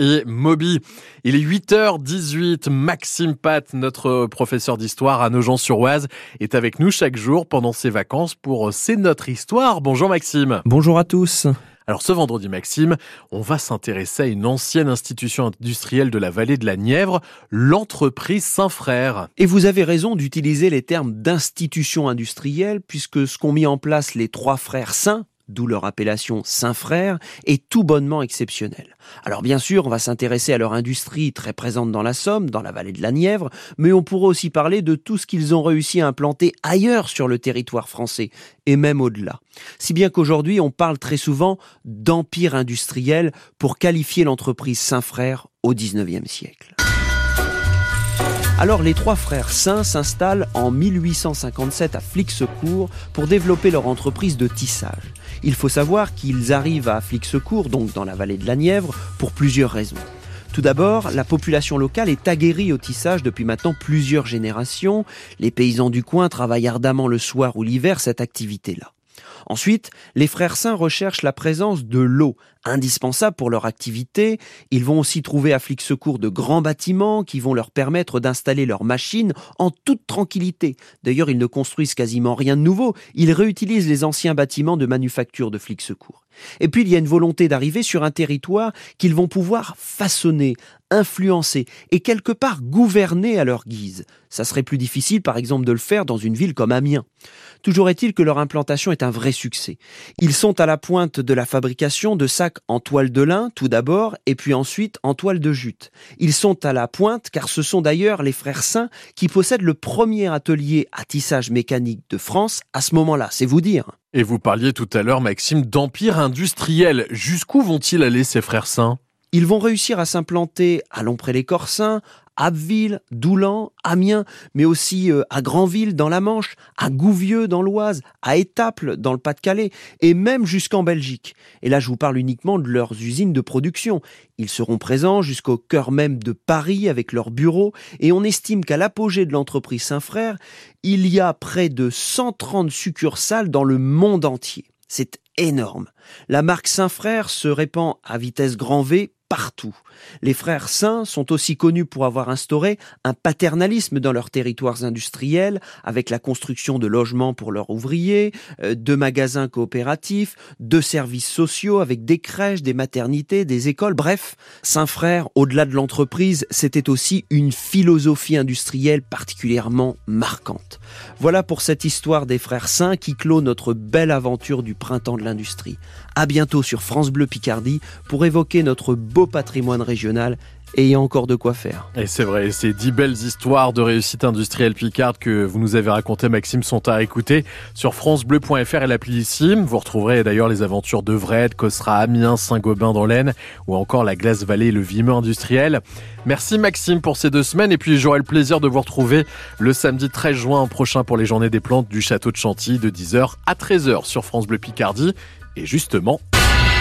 et Moby. Il est 8h18. Maxime Pat, notre professeur d'histoire à Nogent-sur-Oise, est avec nous chaque jour pendant ses vacances pour C'est notre histoire. Bonjour Maxime. Bonjour à tous. Alors ce vendredi Maxime, on va s'intéresser à une ancienne institution industrielle de la vallée de la Nièvre, l'entreprise Saint-Frère. Et vous avez raison d'utiliser les termes d'institution industrielle puisque ce qu'ont mis en place les trois frères saints, d'où leur appellation Saint-Frère, est tout bonnement exceptionnel. Alors bien sûr, on va s'intéresser à leur industrie très présente dans la Somme, dans la vallée de la Nièvre, mais on pourra aussi parler de tout ce qu'ils ont réussi à implanter ailleurs sur le territoire français, et même au-delà. Si bien qu'aujourd'hui, on parle très souvent d'empire industriel pour qualifier l'entreprise Saint-Frère au XIXe siècle. Alors les trois frères Saint s'installent en 1857 à Flixecourt pour développer leur entreprise de tissage. Il faut savoir qu'ils arrivent à Flixecourt, donc dans la vallée de la Nièvre, pour plusieurs raisons. Tout d'abord, la population locale est aguerrie au tissage depuis maintenant plusieurs générations. Les paysans du coin travaillent ardemment le soir ou l'hiver cette activité-là. Ensuite, les frères saints recherchent la présence de l'eau, indispensable pour leur activité. Ils vont aussi trouver à Flixecourt de grands bâtiments qui vont leur permettre d'installer leurs machines en toute tranquillité. D'ailleurs, ils ne construisent quasiment rien de nouveau. Ils réutilisent les anciens bâtiments de manufacture de Flixecourt. Et puis, il y a une volonté d'arriver sur un territoire qu'ils vont pouvoir façonner, influencer et quelque part gouverner à leur guise. Ça serait plus difficile, par exemple, de le faire dans une ville comme Amiens. Toujours est-il que leur implantation est un vrai succès. Ils sont à la pointe de la fabrication de sacs en toile de lin, tout d'abord, et puis ensuite en toile de jute. Ils sont à la pointe car ce sont d'ailleurs les frères Saint qui possèdent le premier atelier à tissage mécanique de France à ce moment-là, c'est vous dire. Et vous parliez tout à l'heure, Maxime, d'empire industriel. Jusqu'où vont-ils aller, ces frères Saint? Ils vont réussir à s'implanter à Lompré-les-Corsins, Abbeville, Doulan, Amiens, mais aussi euh, à Granville dans la Manche, à Gouvieux dans l'Oise, à Étaples dans le Pas-de-Calais, et même jusqu'en Belgique. Et là, je vous parle uniquement de leurs usines de production. Ils seront présents jusqu'au cœur même de Paris avec leurs bureaux, et on estime qu'à l'apogée de l'entreprise Saint-Frère, il y a près de 130 succursales dans le monde entier. C'est énorme. La marque Saint-Frère se répand à vitesse grand V partout. Les frères saints sont aussi connus pour avoir instauré un paternalisme dans leurs territoires industriels, avec la construction de logements pour leurs ouvriers, euh, de magasins coopératifs, de services sociaux avec des crèches, des maternités, des écoles, bref, Saint-Frère, au-delà de l'entreprise, c'était aussi une philosophie industrielle particulièrement marquante. Voilà pour cette histoire des frères saints qui clôt notre belle aventure du printemps de l'industrie. À bientôt sur France Bleu Picardie pour évoquer notre beau patrimoine régional et il y a encore de quoi faire. Et c'est vrai, ces dix belles histoires de réussite industrielle Picard que vous nous avez racontées, Maxime, sont à écouter sur francebleu.fr et l'appli ici. Vous retrouverez d'ailleurs les aventures de Vred, Cosra, Amiens, Saint-Gobain dans l'Aisne ou encore la Glace Vallée le Vimeux industriel. Merci Maxime pour ces deux semaines et puis j'aurai le plaisir de vous retrouver le samedi 13 juin prochain pour les journées des plantes du château de Chantilly de 10h à 13h sur France Bleu Picardie. Et justement,